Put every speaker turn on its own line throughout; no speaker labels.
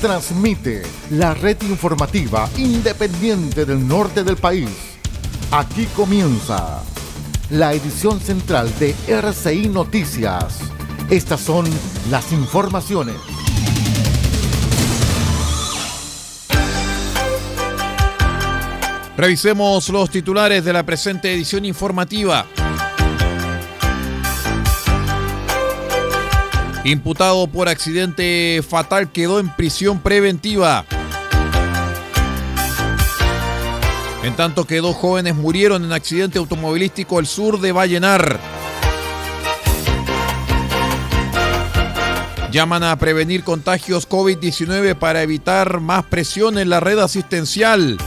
transmite la red informativa independiente del norte del país. Aquí comienza la edición central de RCI Noticias. Estas son las informaciones.
Revisemos los titulares de la presente edición informativa. Imputado por accidente fatal quedó en prisión preventiva. En tanto que dos jóvenes murieron en accidente automovilístico al sur de Vallenar. Llaman a prevenir contagios COVID-19 para evitar más presión en la red asistencial.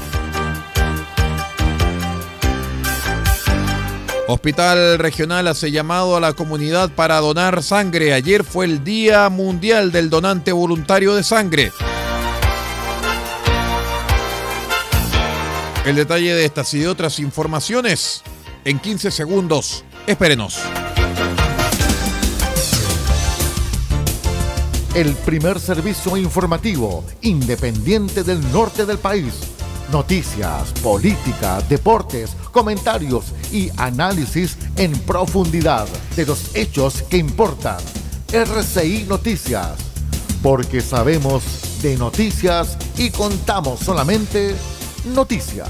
Hospital Regional hace llamado a la comunidad para donar sangre. Ayer fue el Día Mundial del Donante Voluntario de Sangre. El detalle de estas y de otras informaciones en 15 segundos. Espérenos.
El primer servicio informativo independiente del norte del país Noticias, política, deportes, comentarios y análisis en profundidad de los hechos que importan. RCI Noticias, porque sabemos de noticias y contamos solamente noticias.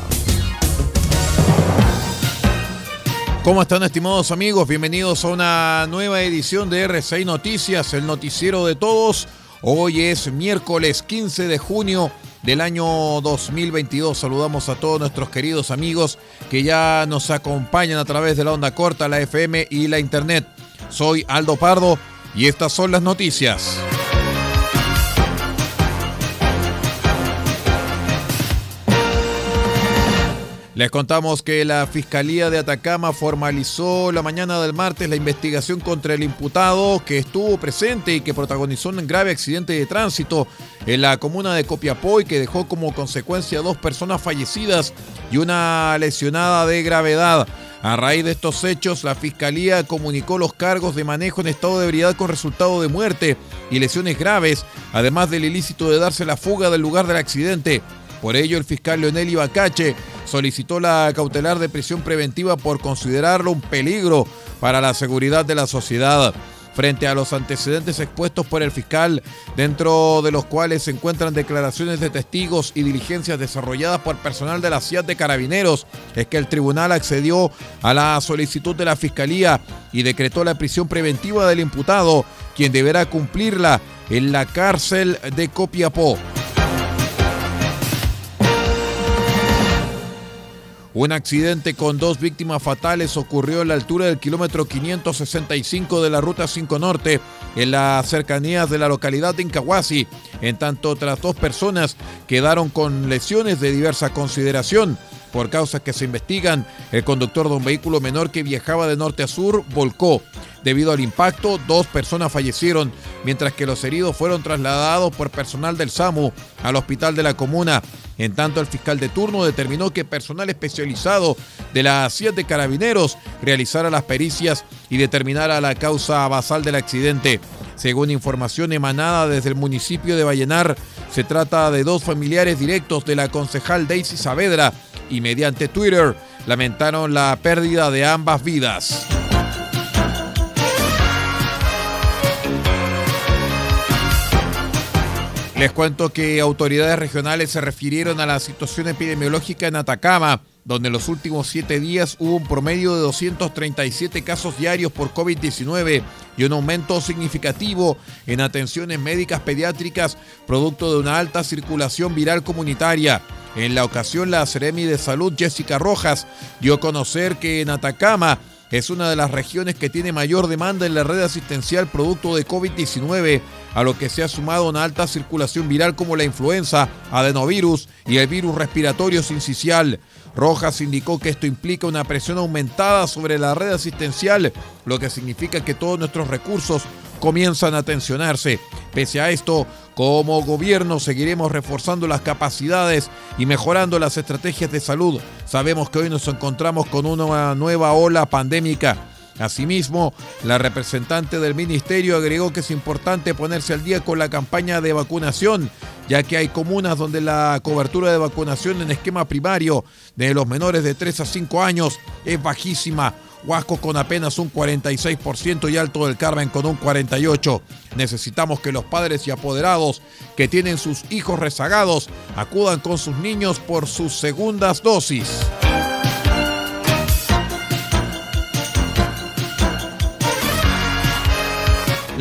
¿Cómo están estimados amigos? Bienvenidos a una nueva edición de RCI Noticias, el noticiero de todos. Hoy es miércoles 15 de junio del año 2022. Saludamos a todos nuestros queridos amigos que ya nos acompañan a través de la onda corta, la FM y la internet. Soy Aldo Pardo y estas son las noticias. Les contamos que la Fiscalía de Atacama formalizó la mañana del martes la investigación contra el imputado que estuvo presente y que protagonizó un grave accidente de tránsito en la comuna de Copiapó y que dejó como consecuencia dos personas fallecidas y una lesionada de gravedad. A raíz de estos hechos, la Fiscalía comunicó los cargos de manejo en estado de ebriedad con resultado de muerte y lesiones graves, además del ilícito de darse la fuga del lugar del accidente. Por ello, el fiscal Leonel Ibacache solicitó la cautelar de prisión preventiva por considerarlo un peligro para la seguridad de la sociedad. Frente a los antecedentes expuestos por el fiscal, dentro de los cuales se encuentran declaraciones de testigos y diligencias desarrolladas por personal de la CIAT de Carabineros, es que el tribunal accedió a la solicitud de la fiscalía y decretó la prisión preventiva del imputado, quien deberá cumplirla en la cárcel de Copiapó. Un accidente con dos víctimas fatales ocurrió a la altura del kilómetro 565 de la Ruta 5 Norte, en las cercanías de la localidad de Incahuasi. En tanto, otras dos personas quedaron con lesiones de diversa consideración. Por causas que se investigan, el conductor de un vehículo menor que viajaba de norte a sur volcó. Debido al impacto, dos personas fallecieron, mientras que los heridos fueron trasladados por personal del SAMU al hospital de la comuna. En tanto, el fiscal de turno determinó que personal especializado de la siete Carabineros realizara las pericias y determinara la causa basal del accidente. Según información emanada desde el municipio de Vallenar, se trata de dos familiares directos de la concejal Daisy Saavedra y mediante Twitter lamentaron la pérdida de ambas vidas. Les cuento que autoridades regionales se refirieron a la situación epidemiológica en Atacama, donde en los últimos siete días hubo un promedio de 237 casos diarios por COVID-19 y un aumento significativo en atenciones médicas pediátricas, producto de una alta circulación viral comunitaria. En la ocasión, la Seremi de Salud, Jessica Rojas, dio a conocer que en Atacama es una de las regiones que tiene mayor demanda en la red asistencial producto de COVID-19, a lo que se ha sumado una alta circulación viral como la influenza, adenovirus y el virus respiratorio sincicial. Rojas indicó que esto implica una presión aumentada sobre la red asistencial, lo que significa que todos nuestros recursos comienzan a tensionarse. Pese a esto, como gobierno seguiremos reforzando las capacidades y mejorando las estrategias de salud. Sabemos que hoy nos encontramos con una nueva ola pandémica. Asimismo, la representante del ministerio agregó que es importante ponerse al día con la campaña de vacunación, ya que hay comunas donde la cobertura de vacunación en esquema primario de los menores de 3 a 5 años es bajísima Huasco con apenas un 46% y Alto del Carmen con un 48%. Necesitamos que los padres y apoderados que tienen sus hijos rezagados acudan con sus niños por sus segundas dosis.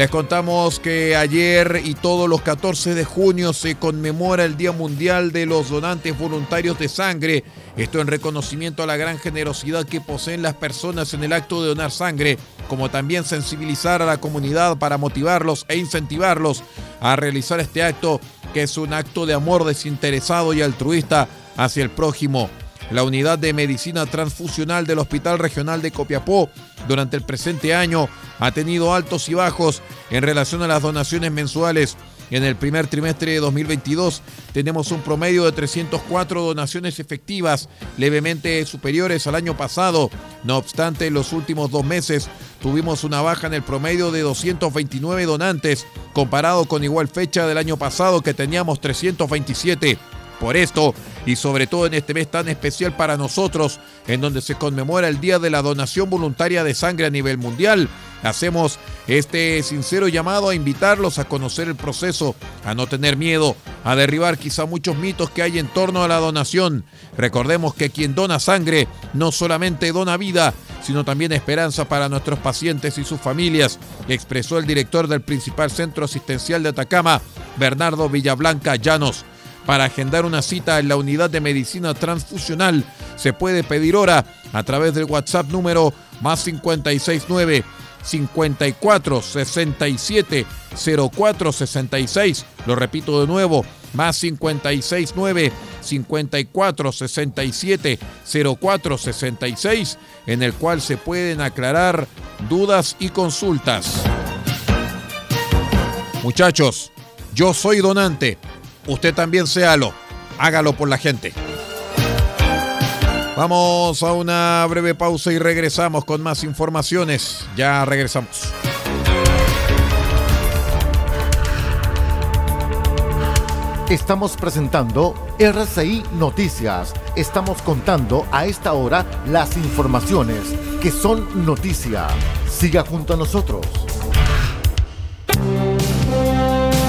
Les contamos que ayer y todos los 14 de junio se conmemora el Día Mundial de los Donantes Voluntarios de Sangre. Esto en reconocimiento a la gran generosidad que poseen las personas en el acto de donar sangre, como también sensibilizar a la comunidad para motivarlos e incentivarlos a realizar este acto, que es un acto de amor desinteresado y altruista hacia el prójimo. La unidad de medicina transfusional del Hospital Regional de Copiapó durante el presente año ha tenido altos y bajos en relación a las donaciones mensuales. En el primer trimestre de 2022 tenemos un promedio de 304 donaciones efectivas, levemente superiores al año pasado. No obstante, en los últimos dos meses tuvimos una baja en el promedio de 229 donantes, comparado con igual fecha del año pasado que teníamos 327. Por esto, y sobre todo en este mes tan especial para nosotros, en donde se conmemora el Día de la Donación Voluntaria de Sangre a nivel mundial, hacemos este sincero llamado a invitarlos a conocer el proceso, a no tener miedo, a derribar quizá muchos mitos que hay en torno a la donación. Recordemos que quien dona sangre no solamente dona vida, sino también esperanza para nuestros pacientes y sus familias, expresó el director del principal centro asistencial de Atacama, Bernardo Villablanca Llanos. Para agendar una cita en la unidad de medicina transfusional se puede pedir hora a través del WhatsApp número más 569 54 67 04 66. Lo repito de nuevo, más 569 54 67 04 66, en el cual se pueden aclarar dudas y consultas. Muchachos, yo soy donante usted también séalo. Hágalo por la gente. Vamos a una breve pausa y regresamos con más informaciones. Ya regresamos.
Estamos presentando RCI Noticias. Estamos contando a esta hora las informaciones que son noticia. Siga junto a nosotros.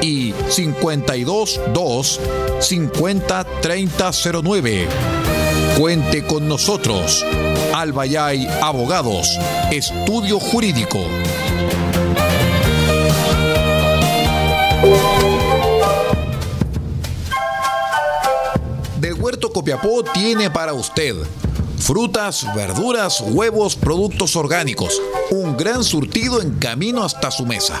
y 522 50 3009. Cuente con nosotros. Albayay Abogados, Estudio Jurídico. Del Huerto Copiapó tiene para usted frutas, verduras, huevos, productos orgánicos. Un gran surtido en camino hasta su mesa.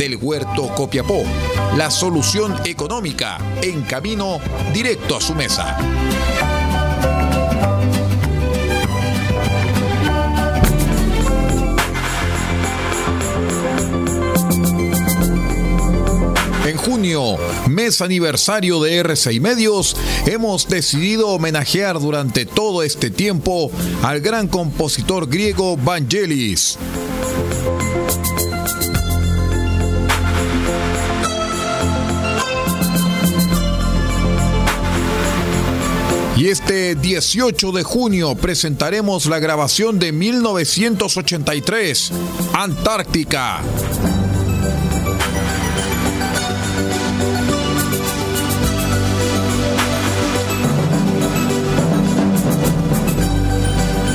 del Huerto Copiapó. La solución económica en camino directo a su mesa. En junio, mes aniversario de R6 Medios, hemos decidido homenajear durante todo este tiempo al gran compositor griego Vangelis. Y este 18 de junio presentaremos la grabación de 1983, Antártica.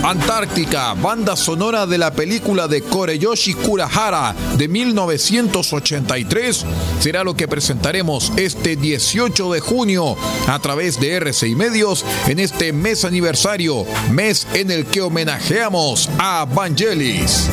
Antártica, banda sonora de la película de Koreyoshi Kurahara de 1983, será lo que presentaremos este 18 de junio a través de RCI Medios en este mes aniversario, mes en el que homenajeamos a Vangelis.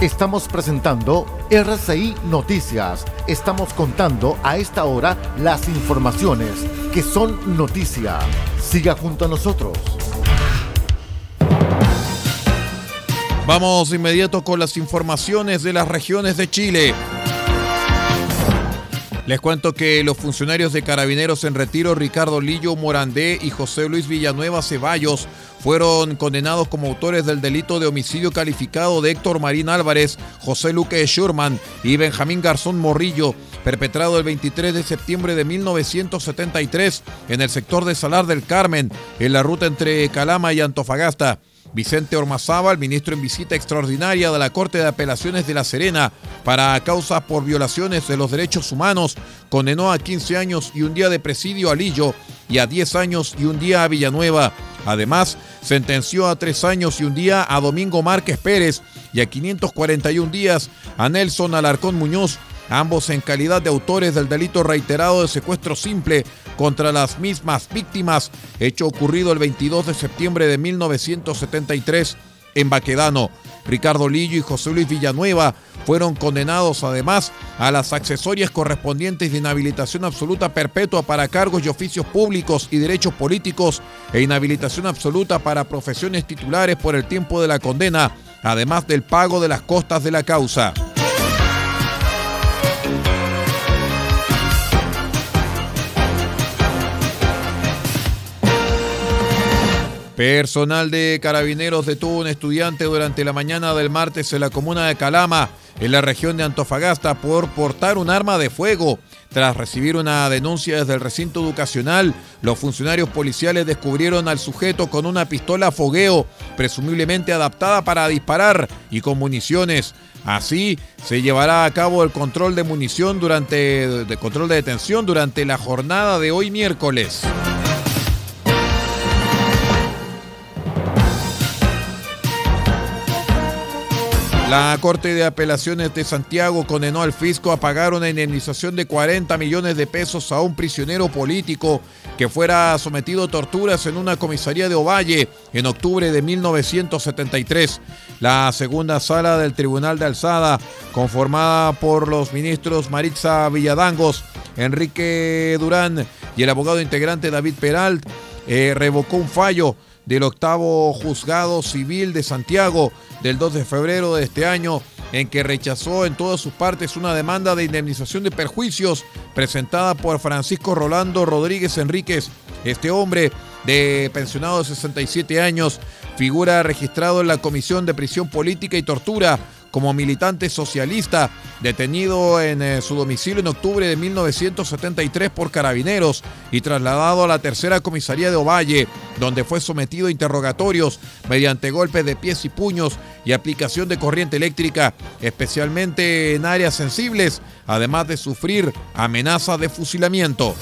Estamos presentando RCI Noticias. Estamos contando a esta hora las informaciones que son noticia. Siga junto a nosotros.
Vamos inmediato con las informaciones de las regiones de Chile. Les cuento que los funcionarios de Carabineros en retiro, Ricardo Lillo Morandé y José Luis Villanueva Ceballos, fueron condenados como autores del delito de homicidio calificado de Héctor Marín Álvarez, José Luque Schurman y Benjamín Garzón Morrillo, perpetrado el 23 de septiembre de 1973 en el sector de Salar del Carmen, en la ruta entre Calama y Antofagasta. Vicente Ormazábal, ministro en visita extraordinaria de la Corte de Apelaciones de La Serena para causas por violaciones de los derechos humanos, condenó a 15 años y un día de presidio a Lillo y a 10 años y un día a Villanueva. Además, sentenció a 3 años y un día a Domingo Márquez Pérez y a 541 días a Nelson Alarcón Muñoz ambos en calidad de autores del delito reiterado de secuestro simple contra las mismas víctimas, hecho ocurrido el 22 de septiembre de 1973 en Baquedano. Ricardo Lillo y José Luis Villanueva fueron condenados además a las accesorias correspondientes de inhabilitación absoluta perpetua para cargos y oficios públicos y derechos políticos e inhabilitación absoluta para profesiones titulares por el tiempo de la condena, además del pago de las costas de la causa. Personal de carabineros detuvo un estudiante durante la mañana del martes en la comuna de Calama, en la región de Antofagasta, por portar un arma de fuego. Tras recibir una denuncia desde el recinto educacional, los funcionarios policiales descubrieron al sujeto con una pistola fogueo, presumiblemente adaptada para disparar y con municiones. Así se llevará a cabo el control de munición durante de control de detención durante la jornada de hoy miércoles. La Corte de Apelaciones de Santiago condenó al fisco a pagar una indemnización de 40 millones de pesos a un prisionero político que fuera sometido a torturas en una comisaría de Ovalle en octubre de 1973. La segunda sala del Tribunal de Alzada, conformada por los ministros Maritza Villadangos, Enrique Durán y el abogado integrante David Peralt, eh, revocó un fallo del octavo juzgado civil de Santiago del 2 de febrero de este año, en que rechazó en todas sus partes una demanda de indemnización de perjuicios presentada por Francisco Rolando Rodríguez Enríquez. Este hombre de pensionado de 67 años figura registrado en la Comisión de Prisión Política y Tortura como militante socialista, detenido en eh, su domicilio en octubre de 1973 por carabineros y trasladado a la tercera comisaría de Ovalle, donde fue sometido a interrogatorios mediante golpes de pies y puños y aplicación de corriente eléctrica, especialmente en áreas sensibles, además de sufrir amenazas de fusilamiento.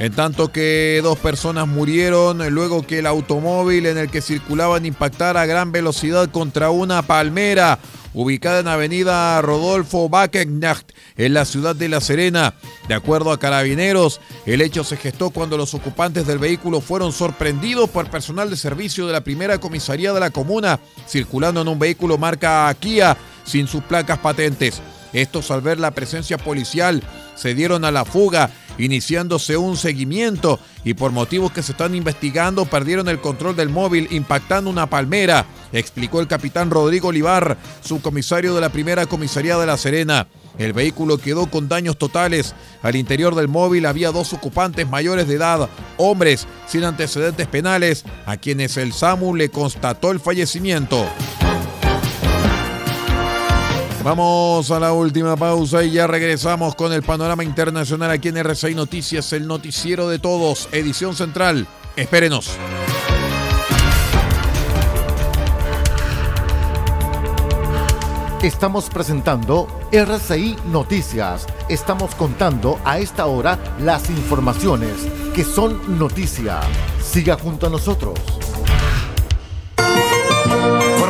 En tanto que dos personas murieron luego que el automóvil en el que circulaban impactara a gran velocidad contra una palmera ubicada en Avenida Rodolfo Backegnacht, en la ciudad de La Serena. De acuerdo a carabineros, el hecho se gestó cuando los ocupantes del vehículo fueron sorprendidos por personal de servicio de la primera comisaría de la comuna, circulando en un vehículo marca Kia sin sus placas patentes. Estos al ver la presencia policial se dieron a la fuga, iniciándose un seguimiento y por motivos que se están investigando perdieron el control del móvil impactando una palmera, explicó el capitán Rodrigo Olivar, subcomisario de la primera comisaría de La Serena. El vehículo quedó con daños totales. Al interior del móvil había dos ocupantes mayores de edad, hombres sin antecedentes penales, a quienes el SAMU le constató el fallecimiento. Vamos a la última pausa y ya regresamos con el panorama internacional aquí en RCI Noticias, el noticiero de todos, edición central. Espérenos.
Estamos presentando RCI Noticias. Estamos contando a esta hora las informaciones que son noticia. Siga junto a nosotros.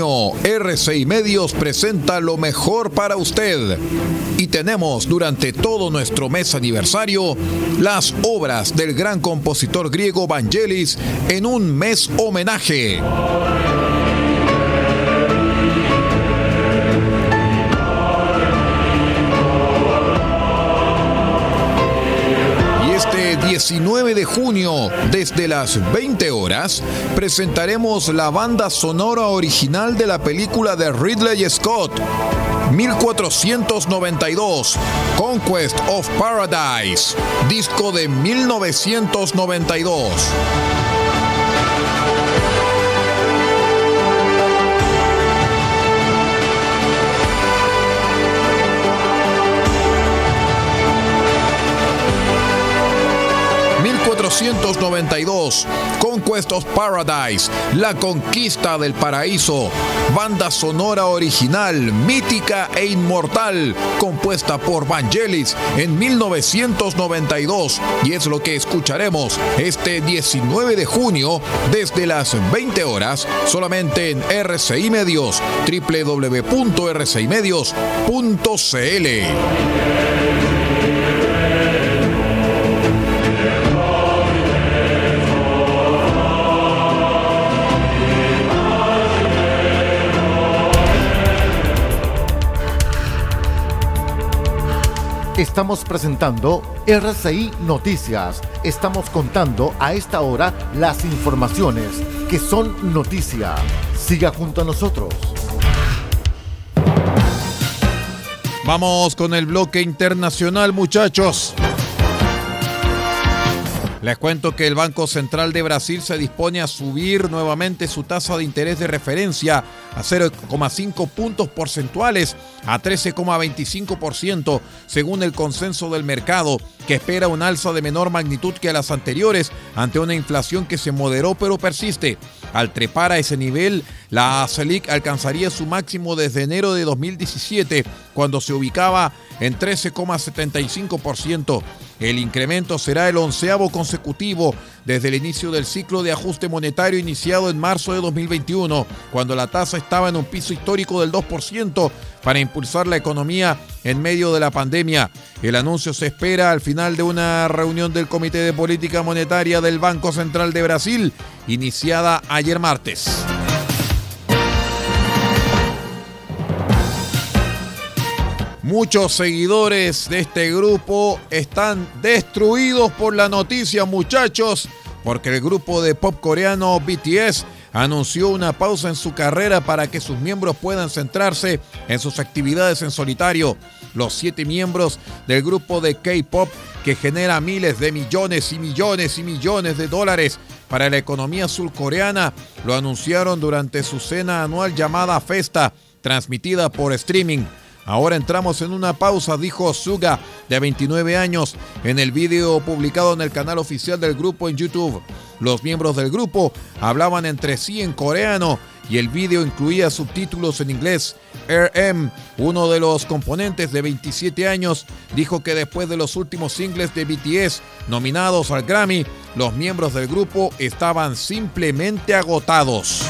Junio, RCI Medios presenta lo mejor para usted. Y tenemos durante todo nuestro mes aniversario las obras del gran compositor griego Vangelis en un mes homenaje. 19 de junio, desde las 20 horas, presentaremos la banda sonora original de la película de Ridley Scott, 1492, Conquest of Paradise, disco de 1992. ...1492... Conquest of Paradise... ...La Conquista del Paraíso... ...banda sonora original... ...mítica e inmortal... ...compuesta por Vangelis... ...en 1992... ...y es lo que escucharemos... ...este 19 de junio... ...desde las 20 horas... ...solamente en RCI Medios... www.rcimedios.cl
Estamos presentando RCI Noticias. Estamos contando a esta hora las informaciones que son noticia. Siga junto a nosotros.
Vamos con el bloque internacional, muchachos. Les cuento que el Banco Central de Brasil se dispone a subir nuevamente su tasa de interés de referencia a 0,5 puntos porcentuales a 13,25% según el consenso del mercado, que espera un alza de menor magnitud que a las anteriores ante una inflación que se moderó pero persiste. Al trepar a ese nivel, la Selic alcanzaría su máximo desde enero de 2017, cuando se ubicaba en 13,75%. El incremento será el onceavo consecutivo desde el inicio del ciclo de ajuste monetario iniciado en marzo de 2021, cuando la tasa estaba en un piso histórico del 2% para impulsar la economía en medio de la pandemia. El anuncio se espera al final de una reunión del Comité de Política Monetaria del Banco Central de Brasil, iniciada ayer martes. Muchos seguidores de este grupo están destruidos por la noticia, muchachos, porque el grupo de pop coreano BTS anunció una pausa en su carrera para que sus miembros puedan centrarse en sus actividades en solitario. Los siete miembros del grupo de K-Pop que genera miles de millones y millones y millones de dólares para la economía surcoreana lo anunciaron durante su cena anual llamada Festa, transmitida por streaming. Ahora entramos en una pausa, dijo Suga, de 29 años, en el vídeo publicado en el canal oficial del grupo en YouTube. Los miembros del grupo hablaban entre sí en coreano y el vídeo incluía subtítulos en inglés. RM, uno de los componentes de 27 años, dijo que después de los últimos singles de BTS nominados al Grammy, los miembros del grupo estaban simplemente agotados.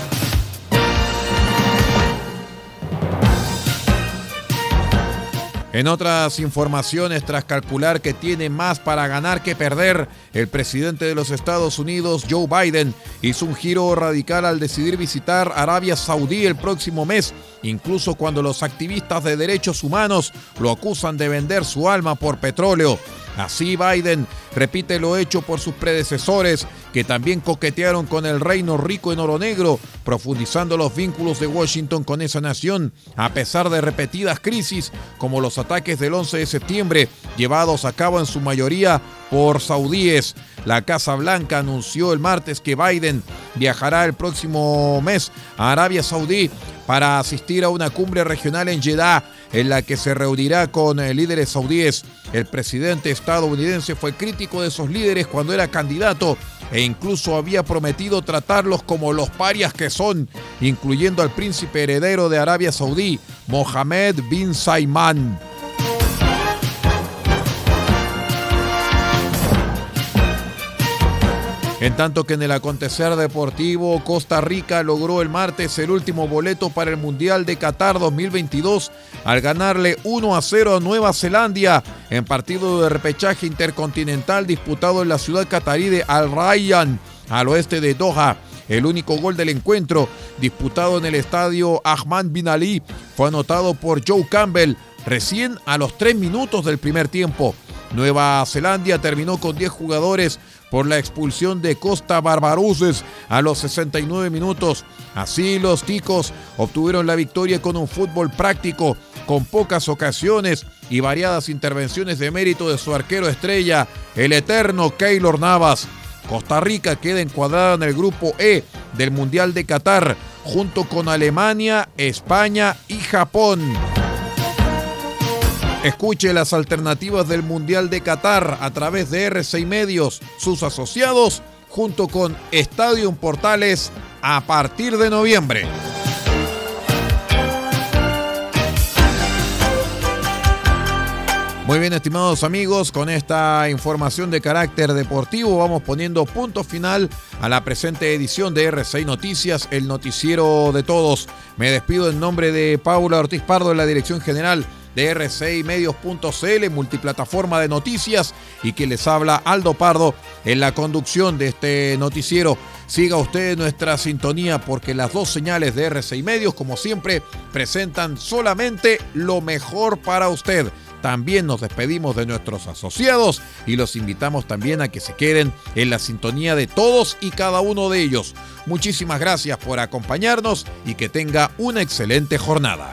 En otras informaciones, tras calcular que tiene más para ganar que perder, el presidente de los Estados Unidos, Joe Biden, hizo un giro radical al decidir visitar Arabia Saudí el próximo mes, incluso cuando los activistas de derechos humanos lo acusan de vender su alma por petróleo. Así Biden repite lo hecho por sus predecesores, que también coquetearon con el reino rico en oro negro, profundizando los vínculos de Washington con esa nación, a pesar de repetidas crisis como los ataques del 11 de septiembre, llevados a cabo en su mayoría por saudíes. La Casa Blanca anunció el martes que Biden viajará el próximo mes a Arabia Saudí para asistir a una cumbre regional en Jeddah en la que se reunirá con eh, líderes saudíes. El presidente estadounidense fue crítico de esos líderes cuando era candidato e incluso había prometido tratarlos como los parias que son, incluyendo al príncipe heredero de Arabia Saudí, Mohammed bin Salman. En tanto que en el acontecer deportivo, Costa Rica logró el martes el último boleto para el Mundial de Qatar 2022 al ganarle 1 a 0 a Nueva Zelanda en partido de repechaje intercontinental disputado en la ciudad catarí de Al Rayyan, al oeste de Doha. El único gol del encuentro, disputado en el estadio Ahmad Bin Ali, fue anotado por Joe Campbell recién a los 3 minutos del primer tiempo. Nueva Zelanda terminó con 10 jugadores por la expulsión de Costa Barbaruses a los 69 minutos. Así los ticos obtuvieron la victoria con un fútbol práctico, con pocas ocasiones y variadas intervenciones de mérito de su arquero estrella, el eterno Keylor Navas. Costa Rica queda encuadrada en el grupo E del Mundial de Qatar, junto con Alemania, España y Japón. Escuche las alternativas del Mundial de Qatar a través de R6 Medios, sus asociados, junto con Estadio Portales a partir de noviembre. Muy bien, estimados amigos, con esta información de carácter deportivo vamos poniendo punto final a la presente edición de R6 Noticias, el noticiero de todos. Me despido en nombre de Paula Ortiz Pardo en la dirección general de R6 Medios.cl, multiplataforma de noticias, y que les habla Aldo Pardo en la conducción de este noticiero. Siga usted nuestra sintonía porque las dos señales de R6 Medios, como siempre, presentan solamente lo mejor para usted. También nos despedimos de nuestros asociados y los invitamos también a que se queden en la sintonía de todos y cada uno de ellos. Muchísimas gracias por acompañarnos y que tenga una excelente jornada.